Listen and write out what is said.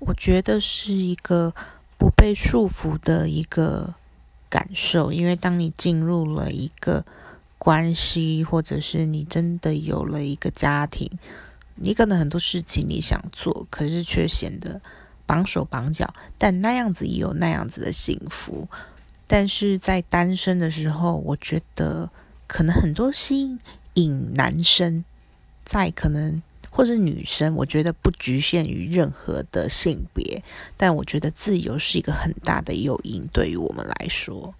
我觉得是一个不被束缚的一个感受，因为当你进入了一个关系，或者是你真的有了一个家庭，你可能很多事情你想做，可是却显得绑手绑脚，但那样子也有那样子的幸福。但是在单身的时候，我觉得可能很多吸引男生，在可能。或是女生，我觉得不局限于任何的性别，但我觉得自由是一个很大的诱因，对于我们来说。